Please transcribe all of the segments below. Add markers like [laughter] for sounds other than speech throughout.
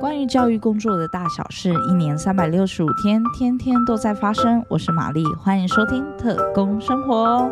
关于教育工作的大小事，一年三百六十五天，天天都在发生。我是玛丽，欢迎收听特工生活。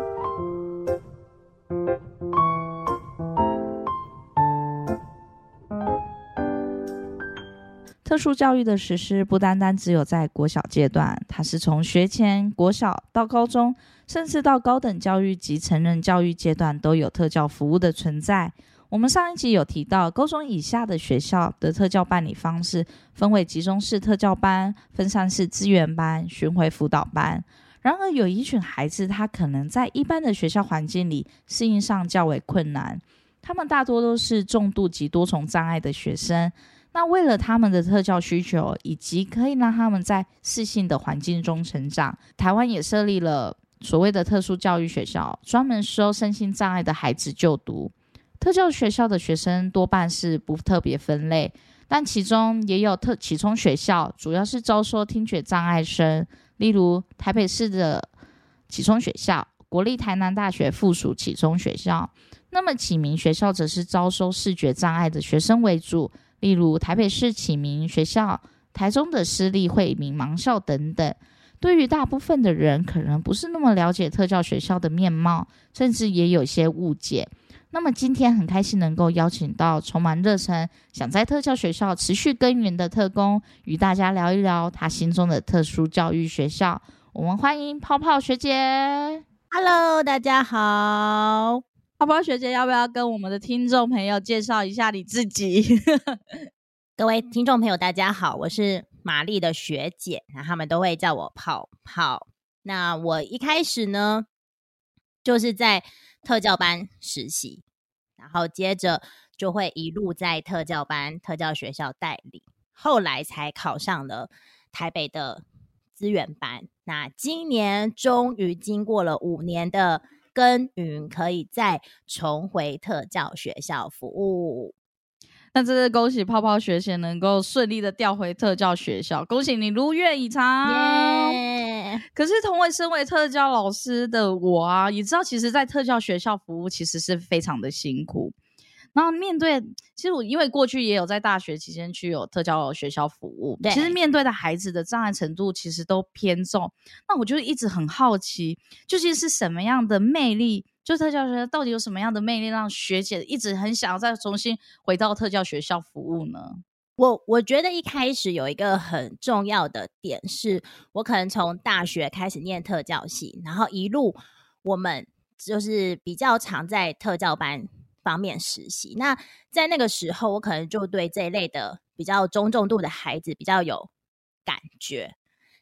特殊教育的实施不单单只有在国小阶段，它是从学前、国小到高中，甚至到高等教育及成人教育阶段都有特教服务的存在。我们上一集有提到，高中以下的学校的特教办理方式分为集中式特教班、分散式资源班、巡回辅导班。然而，有一群孩子，他可能在一般的学校环境里适应上较为困难。他们大多都是重度及多重障碍的学生。那为了他们的特教需求，以及可以让他们在适性的环境中成长，台湾也设立了所谓的特殊教育学校，专门收身心障碍的孩子就读。特教学校的学生多半是不特别分类，但其中也有特启聪学校，主要是招收听觉障碍生，例如台北市的启聪学校、国立台南大学附属启聪学校。那么启明学校则是招收视觉障碍的学生为主，例如台北市启明学校、台中的私立惠民盲校等等。对于大部分的人，可能不是那么了解特教学校的面貌，甚至也有些误解。那么今天很开心能够邀请到充满热忱、想在特教学校持续耕耘的特工，与大家聊一聊他心中的特殊教育学校。我们欢迎泡泡学姐。Hello，大家好。泡泡学姐，要不要跟我们的听众朋友介绍一下你自己？[laughs] 各位听众朋友，大家好，我是玛丽的学姐，那他们都会叫我泡泡。那我一开始呢，就是在。特教班实习，然后接着就会一路在特教班、特教学校代理，后来才考上了台北的资源班。那今年终于经过了五年的耕耘，可以再重回特教学校服务。那真是恭喜泡泡学姐能够顺利的调回特教学校，恭喜你如愿以偿。可是，同为身为特教老师的我啊，也知道，其实，在特教学校服务其实是非常的辛苦。然后，面对，其实我因为过去也有在大学期间去有特教学校服务，其实面对的孩子的障碍程度其实都偏重。那我就一直很好奇，究竟是什么样的魅力？就特教学校到底有什么样的魅力，让学姐一直很想要再重新回到特教学校服务呢？我我觉得一开始有一个很重要的点，是我可能从大学开始念特教系，然后一路我们就是比较常在特教班方面实习。那在那个时候，我可能就对这一类的比较中重度的孩子比较有感觉。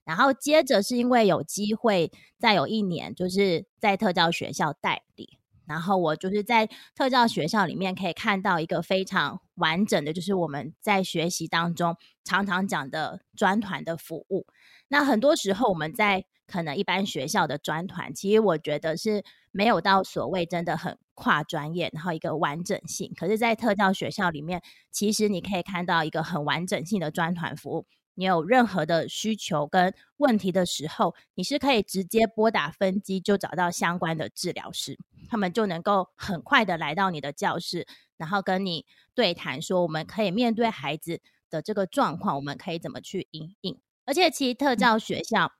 然后接着是因为有机会再有一年，就是在特教学校代理。然后我就是在特教学校里面可以看到一个非常完整的，就是我们在学习当中常常讲的专团的服务。那很多时候我们在可能一般学校的专团，其实我觉得是没有到所谓真的很跨专业，然后一个完整性。可是，在特教学校里面，其实你可以看到一个很完整性的专团服务。你有任何的需求跟问题的时候，你是可以直接拨打分机，就找到相关的治疗师，他们就能够很快的来到你的教室，然后跟你对谈，说我们可以面对孩子的这个状况，我们可以怎么去应应。而且，其实特教学校，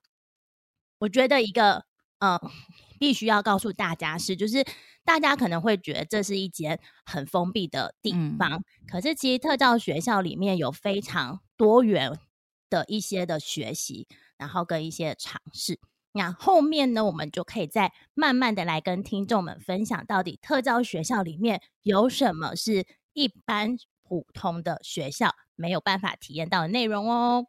我觉得一个嗯，必须要告诉大家是，就是大家可能会觉得这是一间很封闭的地方，可是其实特教学校里面有非常多元。的一些的学习，然后跟一些尝试，那后面呢，我们就可以再慢慢的来跟听众们分享，到底特教学校里面有什么是一般普通的学校没有办法体验到的内容哦。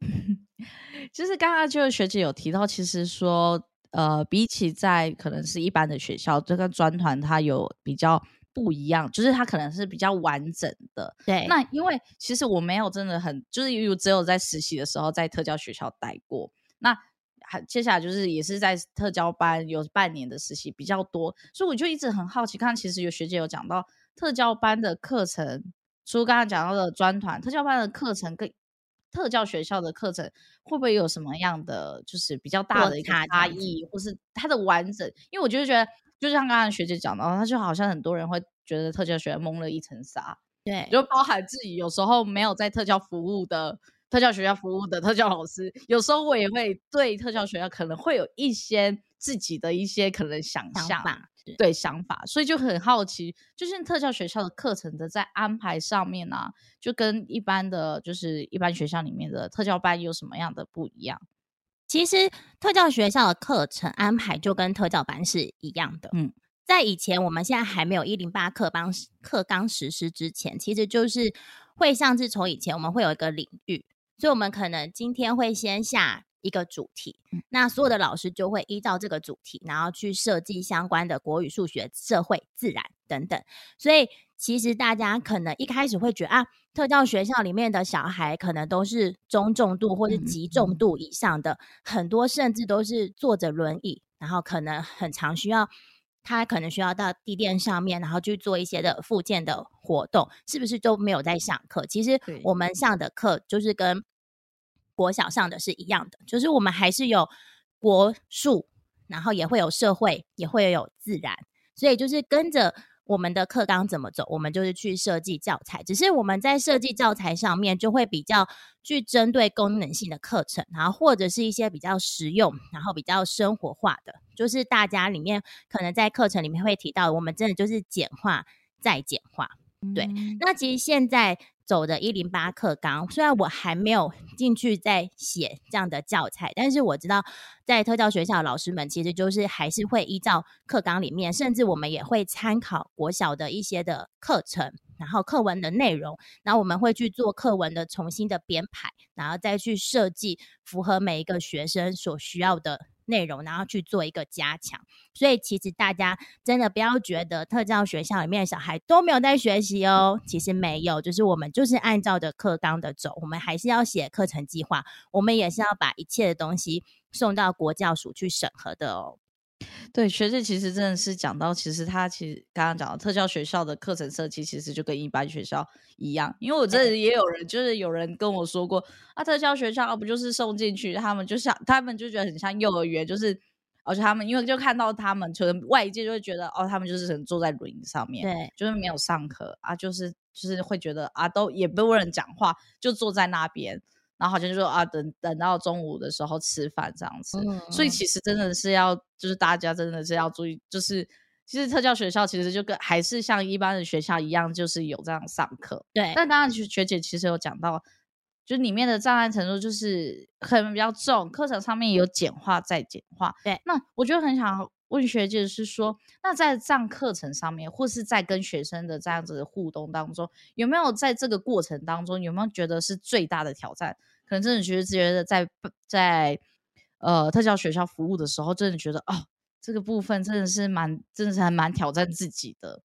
[laughs] 就是刚刚就是学姐有提到，其实说，呃，比起在可能是一般的学校，这个专团它有比较。不一样，就是它可能是比较完整的。对，那因为其实我没有真的很，就是有只有在实习的时候在特教学校待过。那还接下来就是也是在特教班有半年的实习比较多，所以我就一直很好奇，看其实有学姐有讲到特教班的课程，除刚刚讲到的专团，特教班的课程跟特教学校的课程会不会有什么样的就是比较大的一个差异，或是它的完整？因为我就觉得。就像刚刚学姐讲到，他就好像很多人会觉得特教学校蒙了一层纱，对，就包含自己有时候没有在特教服务的特教学校服务的特教老师，有时候我也会对特教学校可能会有一些自己的一些可能想象。对想法，所以就很好奇，就是特教学校的课程的在安排上面啊，就跟一般的就是一般学校里面的特教班有什么样的不一样？其实特教学校的课程安排就跟特教班是一样的。嗯，在以前我们现在还没有一零八课纲课纲实施之前，其实就是会像是从以前我们会有一个领域，所以我们可能今天会先下。一个主题，那所有的老师就会依照这个主题，然后去设计相关的国语、数学、社会、自然等等。所以其实大家可能一开始会觉得啊，特教学校里面的小孩可能都是中重度或是极重度以上的，很多甚至都是坐着轮椅，然后可能很常需要他可能需要到地垫上面，然后去做一些的附件的活动，是不是都没有在上课？其实我们上的课就是跟。国小上的是一样的，就是我们还是有国术，然后也会有社会，也会有自然，所以就是跟着我们的课纲怎么走，我们就是去设计教材。只是我们在设计教材上面，就会比较去针对功能性的课程，然后或者是一些比较实用，然后比较生活化的，就是大家里面可能在课程里面会提到，我们真的就是简化再简化。对，那其实现在。走的一零八课纲，虽然我还没有进去在写这样的教材，但是我知道在特教学校老师们其实就是还是会依照课纲里面，甚至我们也会参考国小的一些的课程，然后课文的内容，然后我们会去做课文的重新的编排，然后再去设计符合每一个学生所需要的。内容，然后去做一个加强，所以其实大家真的不要觉得特教学校里面的小孩都没有在学习哦，其实没有，就是我们就是按照着课纲的走，我们还是要写课程计划，我们也是要把一切的东西送到国教署去审核的哦。对，学姐其实真的是讲到，其实他其实刚刚讲到特教学校的课程设计，其实就跟一般学校一样。因为我这里也有人，就是有人跟我说过，啊，特教学校不就是送进去，他们就像他们就觉得很像幼儿园，就是而且他们因为就看到他们，可能外界就会觉得，哦，他们就是可能坐在轮椅上面，对，就是没有上课啊，就是就是会觉得啊，都也不人讲话，就坐在那边。然后好像就说啊，等等到中午的时候吃饭这样子，所以其实真的是要，就是大家真的是要注意，就是其实特教学校其实就跟还是像一般的学校一样，就是有这样上课。对，但当然学学姐其实有讲到，就是里面的障碍程度就是可能比较重，课程上面有简化再简化。对，那我觉得很想问学姐是说，那在上课程上面，或是在跟学生的这样子的互动当中，有没有在这个过程当中，有没有觉得是最大的挑战？可能真的觉得觉得在在呃特教学校服务的时候，真的觉得哦，这个部分真的是蛮真的是还蛮挑战自己的。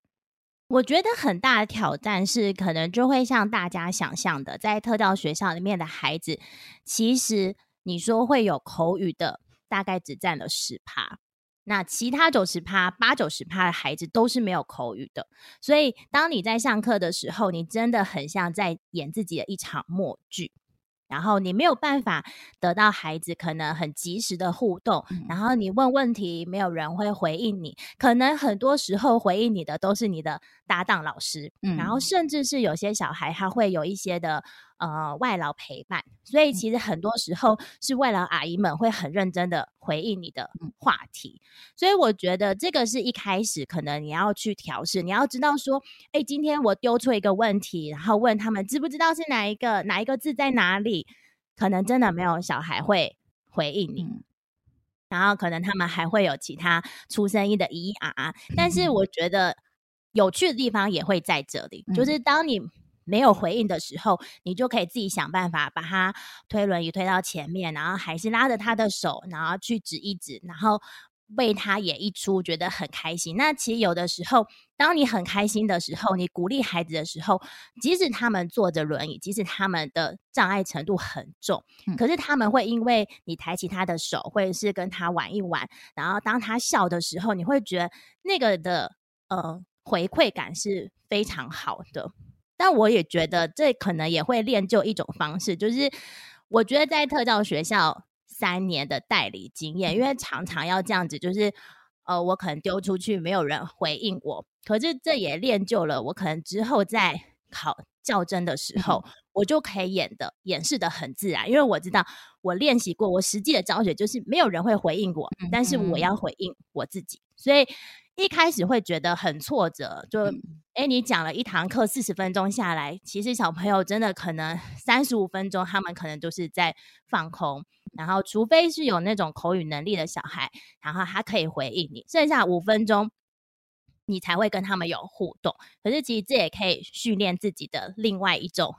我觉得很大的挑战是，可能就会像大家想象的，在特教学校里面的孩子，其实你说会有口语的，大概只占了十趴，那其他九十趴、八九十趴的孩子都是没有口语的。所以，当你在上课的时候，你真的很像在演自己的一场默剧。然后你没有办法得到孩子可能很及时的互动，然后你问问题，没有人会回应你，可能很多时候回应你的都是你的搭档老师，然后甚至是有些小孩他会有一些的。呃，外劳陪伴，所以其实很多时候是外劳阿姨们会很认真的回应你的话题，所以我觉得这个是一开始可能你要去调试，你要知道说，哎，今天我丢出一个问题，然后问他们知不知道是哪一个哪一个字在哪里，可能真的没有小孩会回应你，然后可能他们还会有其他出生音的咿啊，但是我觉得有趣的地方也会在这里，就是当你。没有回应的时候，你就可以自己想办法把他推轮椅推到前面，然后还是拉着他的手，然后去指一指，然后为他演一出，觉得很开心。那其实有的时候，当你很开心的时候，你鼓励孩子的时候，即使他们坐着轮椅，即使他们的障碍程度很重，可是他们会因为你抬起他的手，或者是跟他玩一玩，然后当他笑的时候，你会觉得那个的呃回馈感是非常好的。但我也觉得这可能也会练就一种方式，就是我觉得在特教学校三年的代理经验，因为常常要这样子，就是呃，我可能丢出去没有人回应我，可是这也练就了我可能之后在考较真的时候，[laughs] 我就可以演的演示的很自然，因为我知道我练习过，我实际的教学就是没有人会回应我，但是我要回应我自己，所以一开始会觉得很挫折，就哎，你讲了一堂课四十分钟下来，其实小朋友真的可能三十五分钟，他们可能就是在放空，然后除非是有那种口语能力的小孩，然后他可以回应你，剩下五分钟。你才会跟他们有互动，可是其实这也可以训练自己的另外一种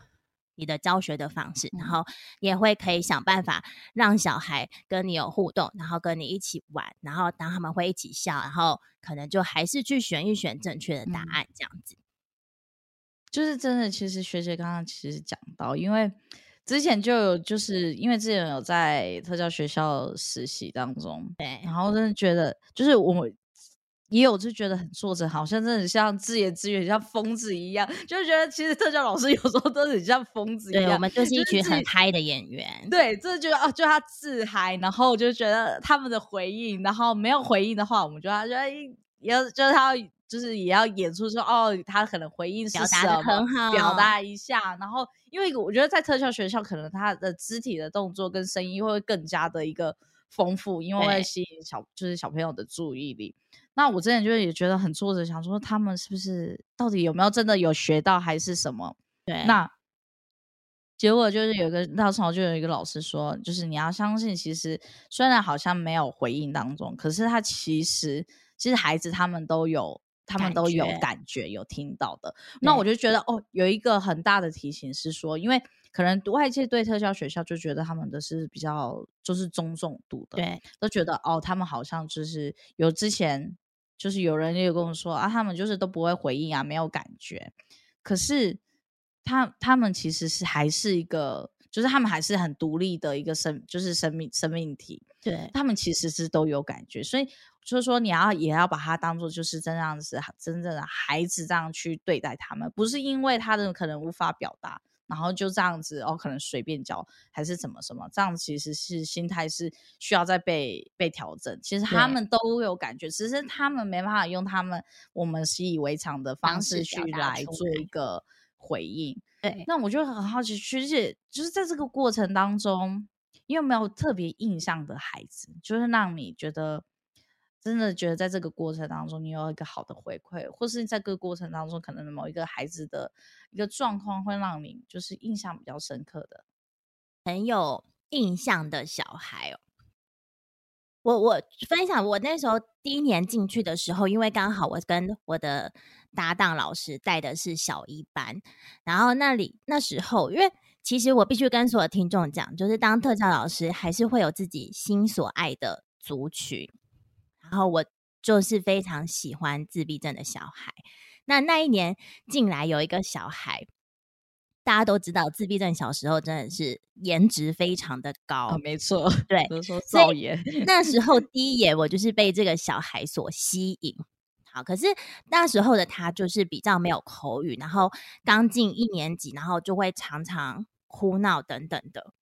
你的教学的方式，然后也会可以想办法让小孩跟你有互动，然后跟你一起玩，然后当他们会一起笑，然后可能就还是去选一选正确的答案，这样子。就是真的，其实学姐刚刚其实讲到，因为之前就有，就是因为之前有在特教学校实习当中，对，然后真的觉得就是我。也有就觉得很挫折，好像真的像自言自语，像疯子一样，就觉得其实特教老师 [laughs] 有时候都很像疯子一样。对，我们就是一群很嗨的演员。对，这就哦，就他自嗨，然后就觉得他们的回应，然后没有回应的话，我们就要觉得要就是他就是也要演出说哦，他可能回应是什么，表达一下。然后因为我觉得在特效学校，可能他的肢体的动作跟声音会更加的一个丰富，因为会吸引小就是小朋友的注意力。那我之前就也觉得很挫折，想说他们是不是到底有没有真的有学到还是什么？对，那结果就是有一个那时候就有一个老师说，就是你要相信，其实虽然好像没有回应当中，可是他其实其实孩子他们都有，他们都有感觉有听到的。那我就觉得哦，有一个很大的提醒是说，因为可能外界对特教学校就觉得他们的是比较就是中重度的，对，都觉得哦，他们好像就是有之前。就是有人也跟我说啊，他们就是都不会回应啊，没有感觉。可是他他们其实是还是一个，就是他们还是很独立的一个生，就是生命生命体。对他们其实是都有感觉，所以就是说你要也要把它当做就是真样子真正的孩子这样去对待他们，不是因为他的可能无法表达。然后就这样子哦，可能随便教还是怎么什么，这样其实是心态是需要再被被调整。其实他们都有感觉，只是他们没办法用他们我们习以为常的方式去来做一个回应。对，那我就很好奇，学姐就是在这个过程当中，你有没有特别印象的孩子，就是让你觉得？真的觉得在这个过程当中，你有一个好的回馈，或是在各个过程当中，可能某一个孩子的一个状况，会让你就是印象比较深刻的，很有印象的小孩哦。我我分享，我那时候第一年进去的时候，因为刚好我跟我的搭档老师带的是小一班，然后那里那时候，因为其实我必须跟所有听众讲，就是当特教老师，还是会有自己心所爱的族群。然后我就是非常喜欢自闭症的小孩。那那一年进来有一个小孩，大家都知道自闭症小时候真的是颜值非常的高，没错，对，说造颜。[laughs] 那时候第一眼我就是被这个小孩所吸引。好，可是那时候的他就是比较没有口语，然后刚进一年级，然后就会常常哭闹等等的。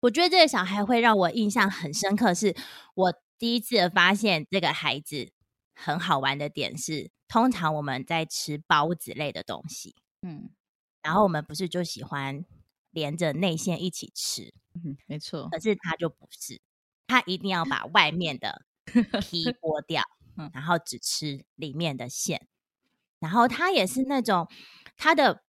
我觉得这个小孩会让我印象很深刻，是我。第一次发现这个孩子很好玩的点是，通常我们在吃包子类的东西，嗯，然后我们不是就喜欢连着内馅一起吃，嗯，没错。可是他就不是，他一定要把外面的皮 [laughs] 剥掉，嗯，然后只吃里面的馅。然后他也是那种他的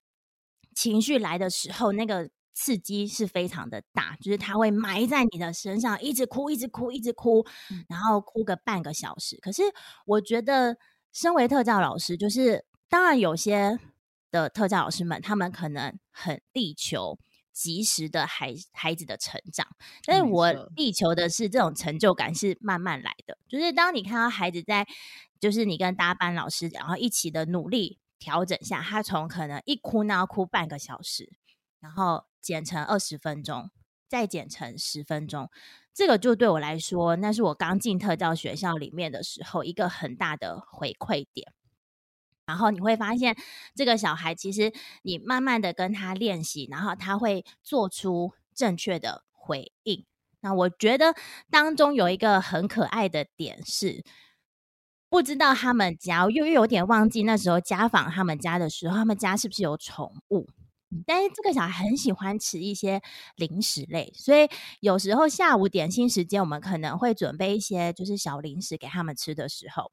情绪来的时候，那个。刺激是非常的大，就是他会埋在你的身上，一直哭，一直哭，一直哭，然后哭个半个小时。可是我觉得，身为特教老师，就是当然有些的特教老师们，他们可能很力求及时的孩孩子的成长，但是我力求的是这种成就感是慢慢来的。就是当你看到孩子在，就是你跟搭班老师然后一起的努力调整下，他从可能一哭闹哭半个小时，然后。减成二十分钟，再减成十分钟，这个就对我来说，那是我刚进特教学校里面的时候一个很大的回馈点。然后你会发现，这个小孩其实你慢慢的跟他练习，然后他会做出正确的回应。那我觉得当中有一个很可爱的点是，不知道他们家，又又有点忘记那时候家访他们家的时候，他们家是不是有宠物？但是这个小孩很喜欢吃一些零食类，所以有时候下午点心时间，我们可能会准备一些就是小零食给他们吃的时候，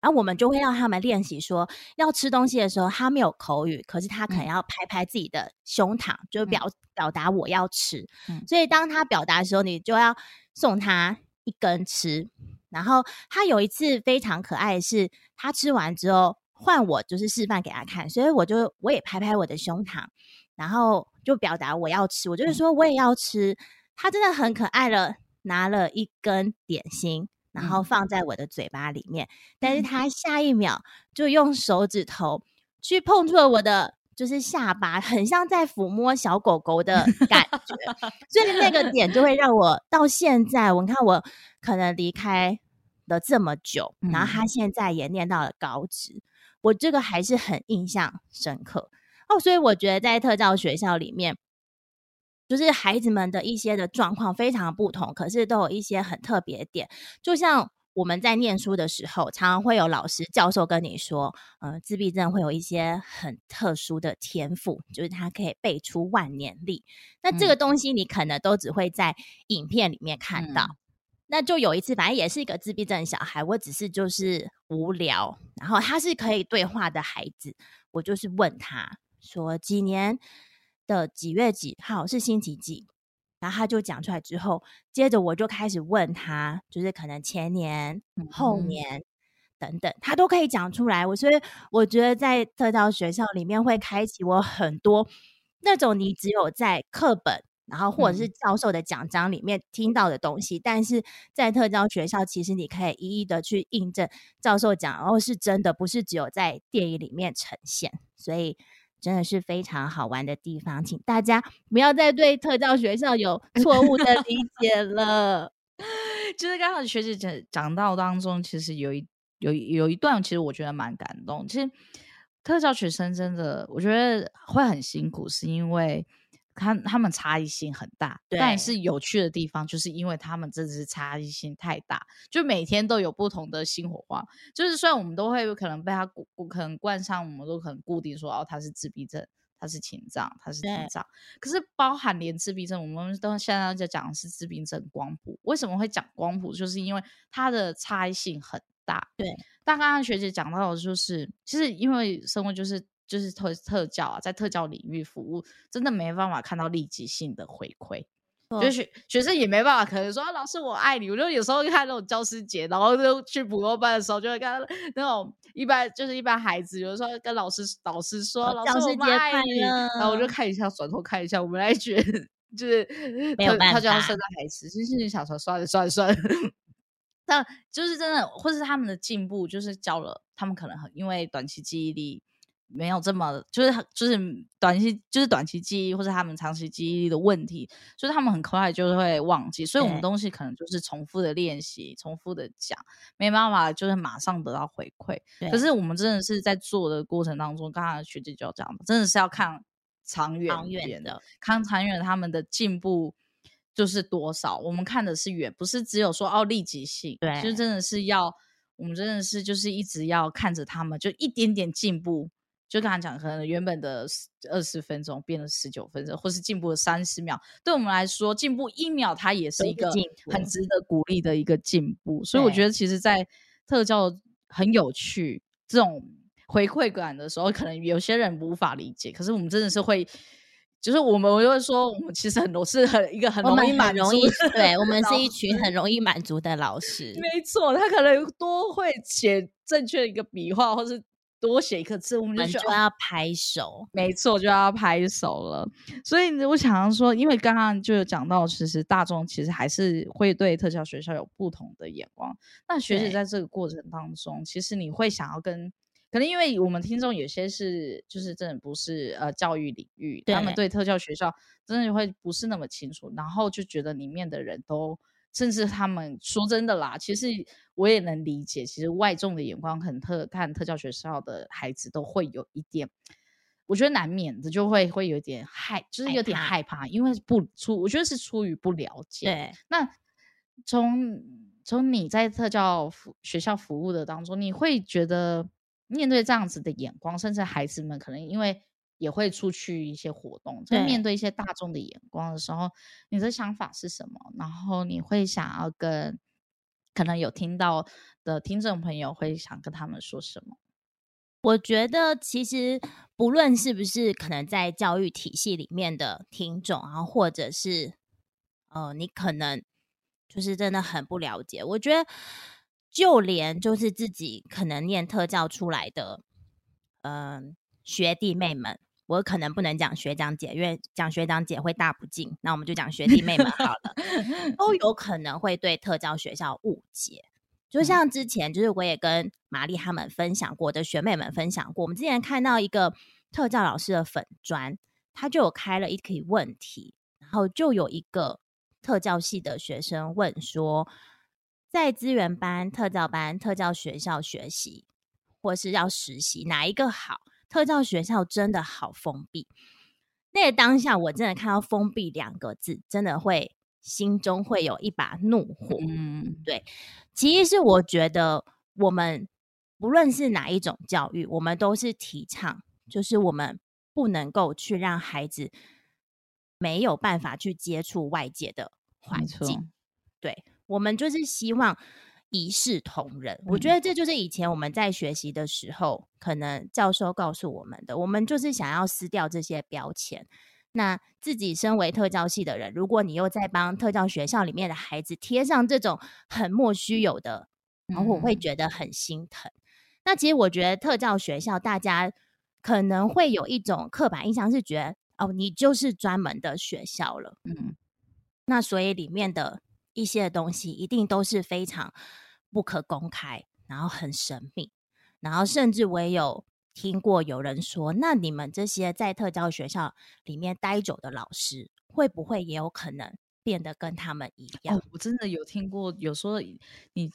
然后我们就会让他们练习说，要吃东西的时候，他没有口语，可是他可能要拍拍自己的胸膛，就表表达我要吃。所以当他表达的时候，你就要送他一根吃。然后他有一次非常可爱的是，他吃完之后。换我就是示范给他看，所以我就我也拍拍我的胸膛，然后就表达我要吃，我就是说我也要吃。他真的很可爱了，拿了一根点心，然后放在我的嘴巴里面，但是他下一秒就用手指头去碰触了我的就是下巴，很像在抚摸小狗狗的感觉，所以那个点就会让我到现在，我看我可能离开了这么久，然后他现在也念到了高职。我这个还是很印象深刻哦，所以我觉得在特教学校里面，就是孩子们的一些的状况非常不同，可是都有一些很特别点。就像我们在念书的时候，常常会有老师、教授跟你说，呃，自闭症会有一些很特殊的天赋，就是他可以背出万年历。那这个东西你可能都只会在影片里面看到。那就有一次，反正也是一个自闭症小孩，我只是就是无聊，然后他是可以对话的孩子，我就是问他说几年的几月几号是星期几，然后他就讲出来之后，接着我就开始问他，就是可能前年、后年等等，他都可以讲出来。我所以我觉得在特教学校里面会开启我很多那种你只有在课本。然后或者是教授的讲章里面听到的东西，但是在特教学校，其实你可以一一的去印证教授讲，然后是真的，不是只有在电影里面呈现，所以真的是非常好玩的地方，请大家不要再对特教学校有 [laughs] 错误的理解了。[laughs] 就是刚好学姐讲讲到当中，其实有一有有一段，其实我觉得蛮感动。其实特教学生真的，我觉得会很辛苦，是因为。他他们差异性很大，但是有趣的地方就是因为他们真的是差异性太大，就每天都有不同的新火花。就是虽然我们都会可能被他固可能冠上，我们都可能固定说哦，他是自闭症，他是情障，他是智障。可是包含连自闭症，我们都现在在讲的是自闭症光谱。为什么会讲光谱？就是因为它的差异性很大。对，但刚刚学姐讲到的就是，其实因为生活就是。就是特特教啊，在特教领域服务，真的没办法看到立即性的回馈，就是学学生也没办法，可能说老师我爱你。我就有时候看那种教师节，然后就去补课班的时候，就会看到那种一般就是一般孩子，有时候跟老师老师说老师我爱你，然后我就看一下，转头看一下，我们来觉得就是他他就要生的孩子，其实你想说算了算了算了，[laughs] 但就是真的，或是他们的进步，就是教了他们可能很因为短期记忆力。没有这么，就是就是短期就是短期记忆或者他们长期记忆力的问题，所以他们很快就会忘记。所以我们东西可能就是重复的练习，重复的讲，没办法就是马上得到回馈。可是我们真的是在做的过程当中，刚刚学姐就讲真的是要看长远的，看长远他们的进步就是多少。我们看的是远，不是只有说哦立即性，对，就真的是要我们真的是就是一直要看着他们，就一点点进步。就刚才讲，可能原本的二十分钟变了十九分钟，或是进步了三十秒，对我们来说，进步一秒，它也是一个很值得鼓励的一个进步。所以我觉得，其实，在特教很有趣这种回馈感的时候，可能有些人无法理解，可是我们真的是会，就是我们我就会说，我们其实很多是很一个很容易满足，对我们是一群很容易满足的老师。没错，他可能多会写正确的一个笔画，或是。多写一个字，我们就就要拍手，[laughs] 没错，就要拍手了。所以我想要说，因为刚刚就有讲到，其实大众其实还是会对特效学校有不同的眼光。那学姐在这个过程当中，其实你会想要跟，可能因为我们听众有些是就是真的不是呃教育领域，他们对特教学校真的会不是那么清楚，然后就觉得里面的人都。甚至他们说真的啦，其实我也能理解，其实外众的眼光，很特看特教学校的孩子都会有一点，我觉得难免的就会会有点害，就是有点害怕，因为不出，我觉得是出于不了解。对，那从从你在特教学校服务的当中，你会觉得面对这样子的眼光，甚至孩子们可能因为也会出去一些活动，在面对一些大众的眼光的时候，你的想法是什么？然后你会想要跟可能有听到的听众朋友会想跟他们说什么？我觉得其实不论是不是可能在教育体系里面的听众，然后或者是呃，你可能就是真的很不了解。我觉得就连就是自己可能念特教出来的，嗯，学弟妹们，我可能不能讲学长姐，因为讲学长姐会大不敬。那我们就讲学弟妹们好了，[laughs] 都有可能会对特教学校误解。就像之前，就是我也跟玛丽他们分享过的学妹们分享过，我们之前看到一个特教老师的粉砖，他就有开了一题问题，然后就有一个特教系的学生问说，在资源班、特教班、特教学校学习，或是要实习，哪一个好？特教学校真的好封闭。那个当下，我真的看到“封闭”两个字，真的会。心中会有一把怒火，嗯，对。其实是我觉得，我们不论是哪一种教育，我们都是提倡，就是我们不能够去让孩子没有办法去接触外界的环境。对，我们就是希望一视同仁。我觉得这就是以前我们在学习的时候，可能教授告诉我们的，我们就是想要撕掉这些标签。那自己身为特教系的人，如果你又在帮特教学校里面的孩子贴上这种很莫须有的，然后我会觉得很心疼。那其实我觉得特教学校大家可能会有一种刻板印象，是觉得哦，你就是专门的学校了。嗯，那所以里面的一些东西一定都是非常不可公开，然后很神秘，然后甚至我也有。听过有人说，那你们这些在特教学校里面待久的老师，会不会也有可能变得跟他们一样？我真的有听过，有说你你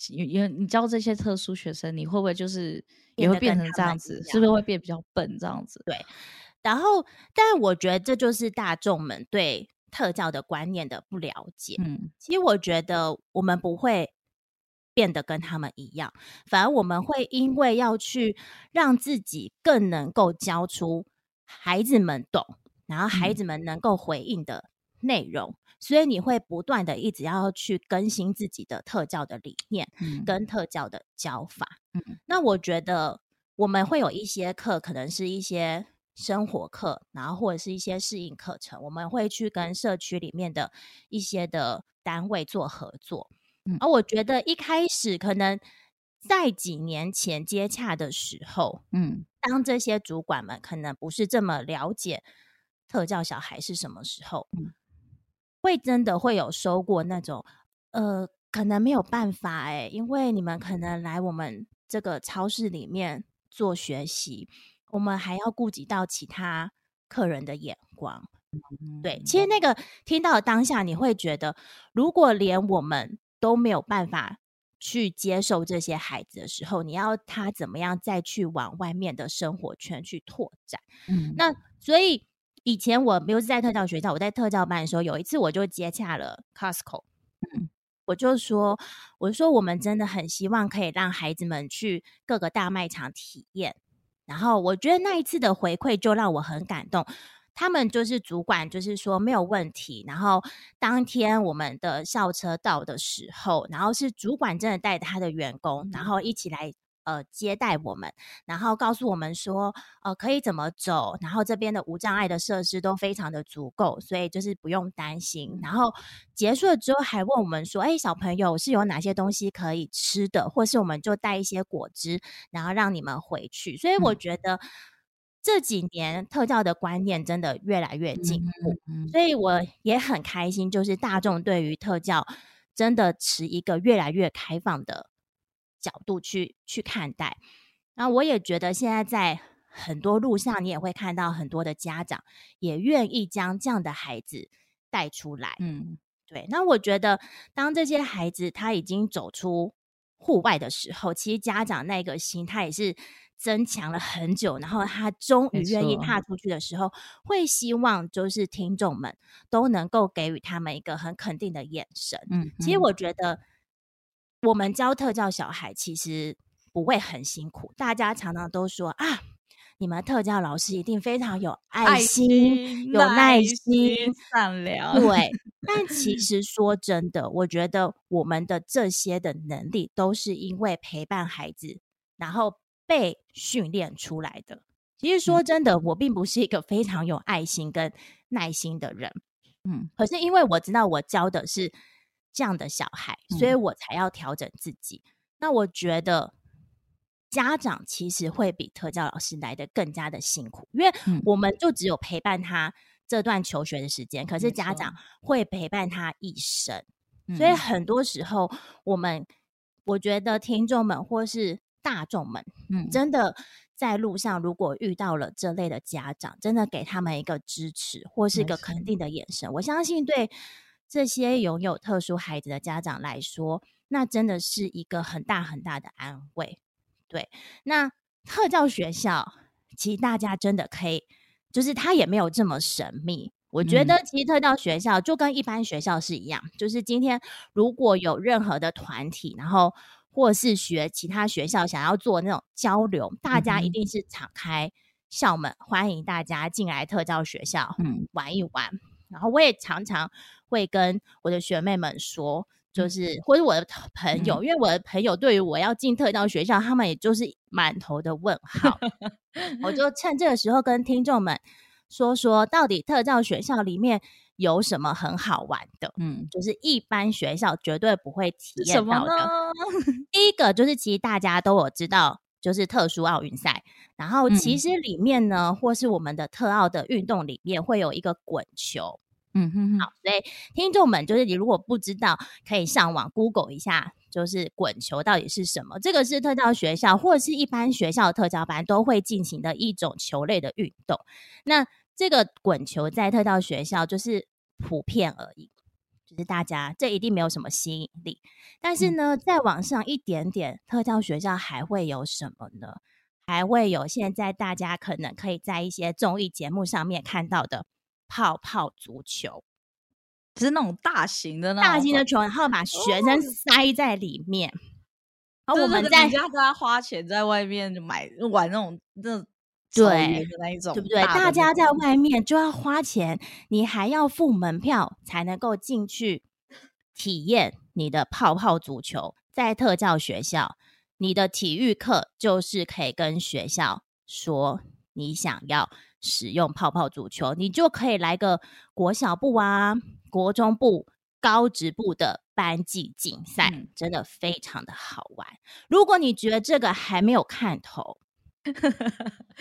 你教这些特殊学生，你会不会就是也会变成这样子？是不是会变比较笨这样子？对。然后，但我觉得这就是大众们对特教的观念的不了解。嗯，其实我觉得我们不会。变得跟他们一样，反而我们会因为要去让自己更能够教出孩子们懂，然后孩子们能够回应的内容，所以你会不断的一直要去更新自己的特教的理念跟特教的教法。嗯，那我觉得我们会有一些课，可能是一些生活课，然后或者是一些适应课程，我们会去跟社区里面的一些的单位做合作。而我觉得一开始可能在几年前接洽的时候，嗯，当这些主管们可能不是这么了解特教小孩是什么时候，嗯，会真的会有收过那种，呃，可能没有办法哎，因为你们可能来我们这个超市里面做学习，我们还要顾及到其他客人的眼光，对，其实那个听到当下你会觉得，如果连我们都没有办法去接受这些孩子的时候，你要他怎么样再去往外面的生活圈去拓展？嗯，那所以以前我没有在特教学校，我在特教班的时候，有一次我就接洽了 Costco，嗯，我就说，我就说我们真的很希望可以让孩子们去各个大卖场体验，然后我觉得那一次的回馈就让我很感动。他们就是主管，就是说没有问题。然后当天我们的校车到的时候，然后是主管真的带着他的员工，然后一起来呃接待我们，然后告诉我们说呃可以怎么走，然后这边的无障碍的设施都非常的足够，所以就是不用担心。然后结束了之后还问我们说，哎，小朋友是有哪些东西可以吃的，或是我们就带一些果汁，然后让你们回去。所以我觉得。这几年特教的观念真的越来越进步，所以我也很开心，就是大众对于特教真的持一个越来越开放的角度去去看待。那我也觉得现在在很多路上，你也会看到很多的家长也愿意将这样的孩子带出来。嗯，对。那我觉得当这些孩子他已经走出户外的时候，其实家长那个心态也是增强了很久，然后他终于愿意踏出去的时候，会希望就是听众们都能够给予他们一个很肯定的眼神。嗯，其实我觉得我们教特教小孩其实不会很辛苦，大家常常都说啊。你们特教老师一定非常有爱心、有耐心、善良。对，但其实说真的，我觉得我们的这些的能力都是因为陪伴孩子，然后被训练出来的。其实说真的，我并不是一个非常有爱心跟耐心的人。嗯，可是因为我知道我教的是这样的小孩，所以我才要调整自己。那我觉得。家长其实会比特教老师来的更加的辛苦，因为我们就只有陪伴他这段求学的时间，可是家长会陪伴他一生。所以很多时候，我们我觉得听众们或是大众们，嗯，真的在路上如果遇到了这类的家长，真的给他们一个支持或是一个肯定的眼神，我相信对这些拥有特殊孩子的家长来说，那真的是一个很大很大的安慰。对，那特教学校其实大家真的可以，就是它也没有这么神秘。我觉得其实特教学校就跟一般学校是一样，就是今天如果有任何的团体，然后或是学其他学校想要做那种交流，大家一定是敞开校门，欢迎大家进来特教学校玩一玩。然后我也常常会跟我的学妹们说。就是或者我的朋友，因为我的朋友对于我要进特教学校，他们也就是满头的问号。[laughs] 我就趁这个时候跟听众们说说，到底特教学校里面有什么很好玩的？嗯，就是一般学校绝对不会体验到的。第一个就是，其实大家都有知道，就是特殊奥运赛。然后其实里面呢，或是我们的特奥的运动里面，会有一个滚球。嗯哼，好，所以听众们，就是你如果不知道，可以上网 Google 一下，就是滚球到底是什么。这个是特教学校或者是一般学校的特教班都会进行的一种球类的运动。那这个滚球在特教学校就是普遍而已，就是大家这一定没有什么吸引力。但是呢，再往上一点点，特教学校还会有什么呢？还会有现在大家可能可以在一些综艺节目上面看到的。泡泡足球，是那种大型的那、大型的球，然后把学生塞在里面。然后我们在家都要花钱在外面买玩那种那对那一种，对不对？大家在外面就要花钱，你还要付门票才能够进去体验你的泡泡足球。在特教学校，你的体育课就是可以跟学校说你想要。使用泡泡足球，你就可以来个国小部啊、国中部、高职部的班级竞赛，真的非常的好玩。如果你觉得这个还没有看头，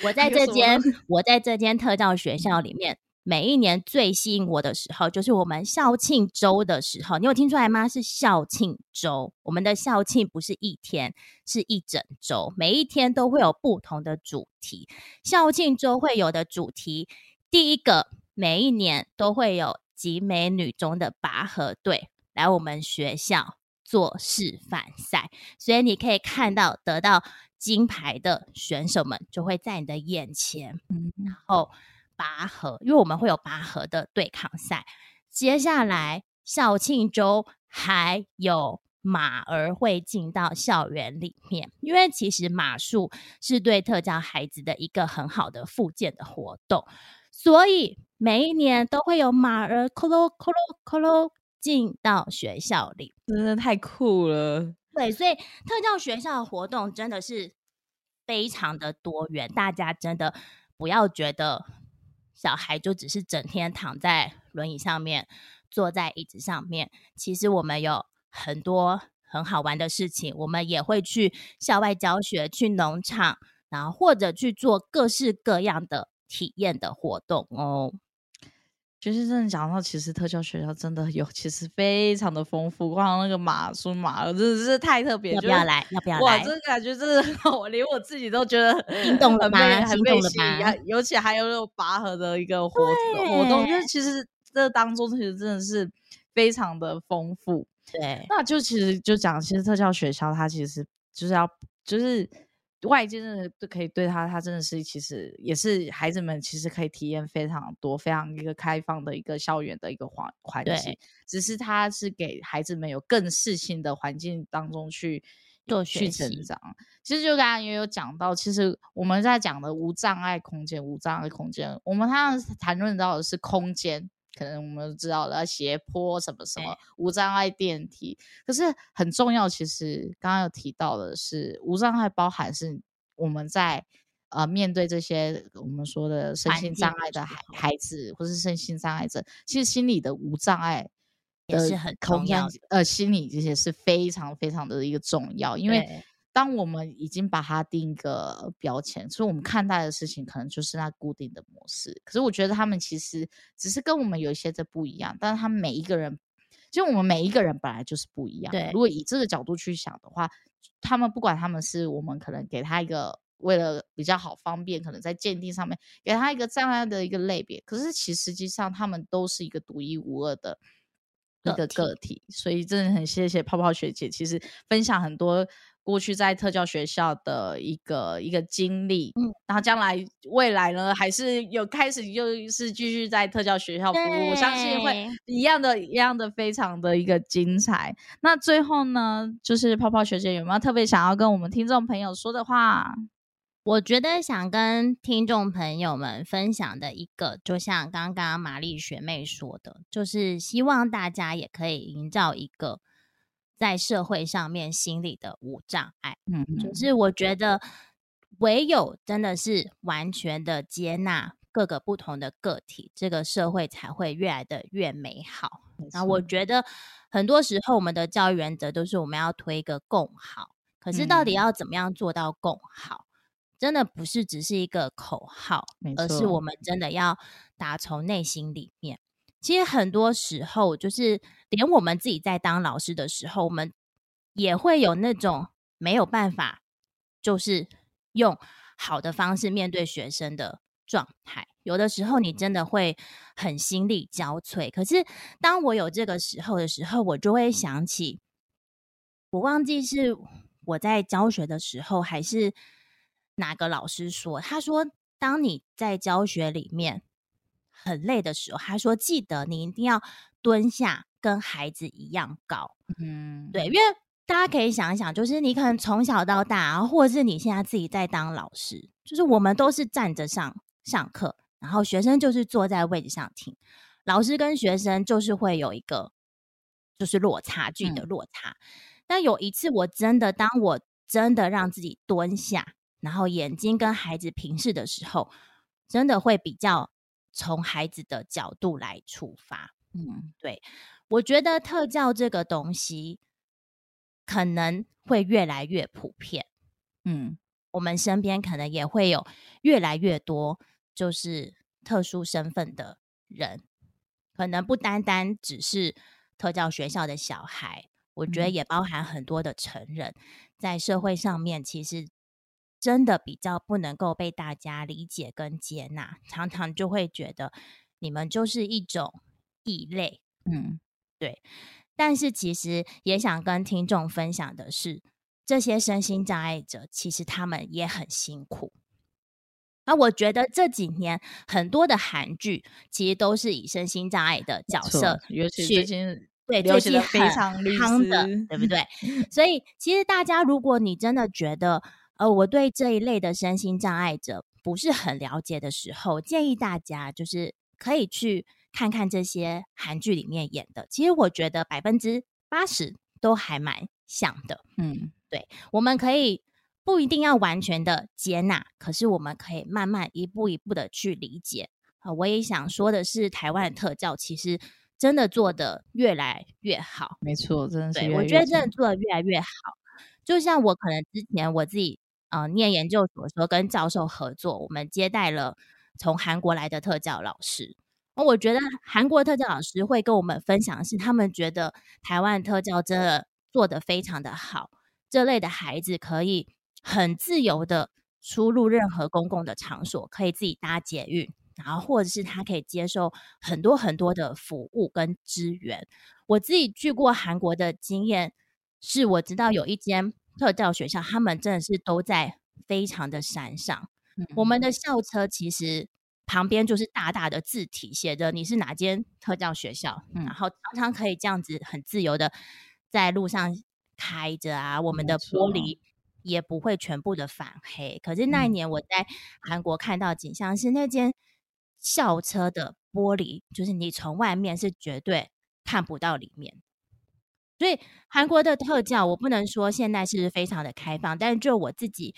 我 [laughs] 在这间我在这间特教学校里面。每一年最吸引我的时候，就是我们校庆周的时候。你有听出来吗？是校庆周。我们的校庆不是一天，是一整周，每一天都会有不同的主题。校庆周会有的主题，第一个，每一年都会有集美女中的拔河队来我们学校做示范赛，所以你可以看到得到金牌的选手们就会在你的眼前，嗯，然后。拔河，因为我们会有拔河的对抗赛。接下来校庆周还有马儿会进到校园里面，因为其实马术是对特教孩子的一个很好的复健的活动，所以每一年都会有马儿咯咯咯咯咯进到学校里，真的太酷了。对，所以特教学校的活动真的是非常的多元，大家真的不要觉得。小孩就只是整天躺在轮椅上面，坐在椅子上面。其实我们有很多很好玩的事情，我们也会去校外教学，去农场，然后或者去做各式各样的体验的活动哦。其实真的讲到，其实特教学校真的有，其实非常的丰富。光那个马术马真的是太特别，要不要来？要不要来？哇，这感觉真的，我连我自己都觉得心动了吗？很被吸引，尤其还有那种拔河的一个活活动，就是其实这当中其实真的是非常的丰富。对，那就其实就讲，其实特教学校它其实就是要就是外界真的都可以对他，他真的是其实也是孩子们其实可以体验非常多、非常一个开放的一个校园的一个环环境对，只是他是给孩子们有更适性的环境当中去做去成长。其实就刚刚也有讲到，其实我们在讲的无障碍空间、无障碍空间，我们常常谈论到的是空间。可能我们都知道了斜坡什么什么无障碍电梯，可是很重要。其实刚刚有提到的是，无障碍包含是我们在呃面对这些我们说的身心障碍的孩孩子，或是身心障碍者，其实心理的无障碍也是很空间重要的。呃，心理这些是非常非常的一个重要，因为对当我们已经把它定一个标签，所以我们看待的事情可能就是那固定的模式。可是我觉得他们其实只是跟我们有一些的不一样，但是他们每一个人，就我们每一个人本来就是不一样。对如果以这个角度去想的话，他们不管他们是我们可能给他一个。为了比较好方便，可能在鉴定上面给他一个障碍的一个类别，可是其实际上他们都是一个独一无二的一个个体个体，所以真的很谢谢泡泡学姐，其实分享很多过去在特教学校的一个一个经历，嗯，然后将来未来呢，还是有开始就是继续在特教学校服务，我相信会一样的一样的非常的一个精彩。那最后呢，就是泡泡学姐有没有特别想要跟我们听众朋友说的话？我觉得想跟听众朋友们分享的一个，就像刚刚玛丽学妹说的，就是希望大家也可以营造一个在社会上面心理的无障碍。嗯，就是我觉得唯有真的是完全的接纳各个不同的个体，这个社会才会越来的越美好。那我觉得很多时候我们的教育原则都是我们要推一个共好，可是到底嗯要怎么样做到共好？真的不是只是一个口号，而是我们真的要打从内心里面。其实很多时候，就是连我们自己在当老师的时候，我们也会有那种没有办法，就是用好的方式面对学生的状态。有的时候你真的会很心力交瘁。可是当我有这个时候的时候，我就会想起，我忘记是我在教学的时候，还是哪个老师说，他说，当你在教学里面很累的时候，他说记得你一定要蹲下，跟孩子一样高。嗯，对，因为大家可以想一想，就是你可能从小到大，啊或者是你现在自己在当老师，就是我们都是站着上上课，然后学生就是坐在位置上听，老师跟学生就是会有一个就是落差距的嗯落差。但有一次，我真的当我真的让自己蹲下，然后眼睛跟孩子平视的时候，真的会比较从孩子的角度来出发。嗯，对我觉得特教这个东西可能会越来越普遍，嗯，我们身边可能也会有越来越多就是特殊身份的人，可能不单单只是特教学校的小孩，我觉得嗯。也包含很多的成人，在社会上面其实真的比较不能够被大家理解跟接纳，常常就会觉得你们就是一种异类。嗯，对但是其实也想跟听众分享的是，这些身心障碍者其实他们也很辛苦。那我觉得这几年很多的韩剧其实都是以身心障碍的角色尤其去最近对流行的最近很非常律夯的师，对不对？所以其实大家，如果你真的觉得呃我对这一类的身心障碍者不是很了解的时候，建议大家就是可以去看看这些韩剧里面演的。其实我觉得百分之八十都还蛮像的。嗯，对我们可以不一定要完全的接纳，可是我们可以慢慢一步一步的去理解。啊、我也想说的是，台湾的特教其实真的做的越来越好。没错，真的是我觉得真的做的越来越好。就像我可能之前我自己呃念研究所的时候，跟教授合作，我们接待了从韩国来的特教老师。我觉得韩国特教老师会跟我们分享的是，他们觉得台湾特教真的做得非常的好，这类的孩子可以很自由的出入任何公共的场所，可以自己搭捷运，然后或者是他可以接受很多很多的服务跟资源。我自己去过韩国的经验，是我知道有一间特教学校，他们真的是都在非常的山上。我们的校车其实旁边就是大大的字体，写着你是哪间特教学校，然后常常可以这样子很自由的在路上开着啊，我们的玻璃。也不会全部的反黑。可是那一年我在韩国看到景象是那间校车的玻璃，就是你从外面是绝对看不到里面。所以韩国的特教，我不能说现在是非常的开放，但是就我自己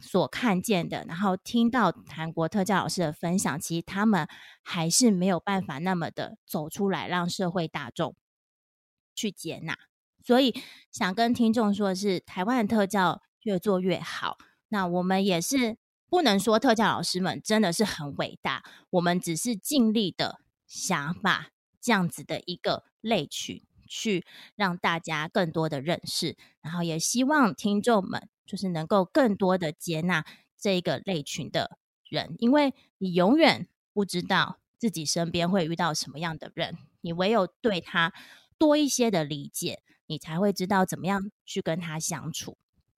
所看见的，然后听到韩国特教老师的分享，其实他们还是没有办法那么的走出来，让社会大众去接纳。所以想跟听众说的是，台湾的特教。越做越好。那我们也是不能说特教老师们真的是很伟大，我们只是尽力的想把这样子的一个类群去让大家更多的认识，然后也希望听众们就是能够更多的接纳这一个类群的人，因为你永远不知道自己身边会遇到什么样的人，你唯有对他多一些的理解，你才会知道怎么样去跟他相处。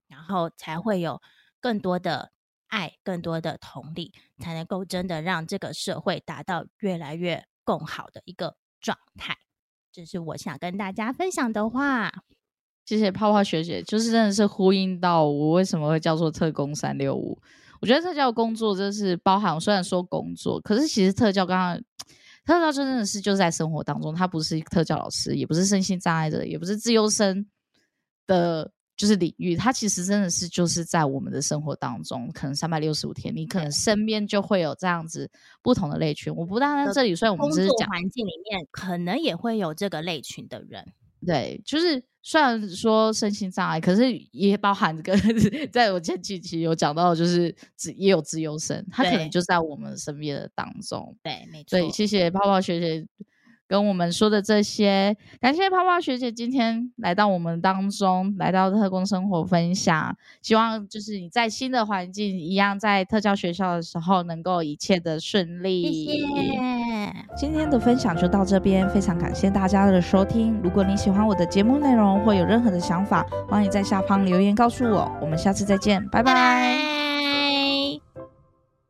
然后才会有更多的爱，更多的同理，才能够真的让这个社会达到越来越更好的一个状态。这是我想跟大家分享的话。谢谢泡泡学姐，就是真的是呼应到我为什么会叫做特工三六五。我觉得特教工作真是包含，虽然说工作，可是其实特教刚刚特教真的是就在生活当中，他不是特教老师，也不是身心障碍者，也不是自优生的。就是领域，它其实真的是就是在我们的生活当中，可能三百六十五天，你可能身边就会有这样子不同的类群。我不但在这里，虽然我们只是讲环境里面，可能也会有这个类群的人。对，就是虽然说身心障碍，可是也包含这个，[laughs] 在我前几期有讲到，就是自也有自由生，他可能就在我们身边的当中。对，没错。对，谢谢泡泡学姐。跟我们说的这些，感谢泡泡学姐今天来到我们当中，来到特工生活分享。希望就是你在新的环境一样，在特教学校的时候，能够一切的顺利。谢谢。今天的分享就到这边，非常感谢大家的收听。如果你喜欢我的节目内容，或有任何的想法，欢迎在下方留言告诉我。我们下次再见，拜拜。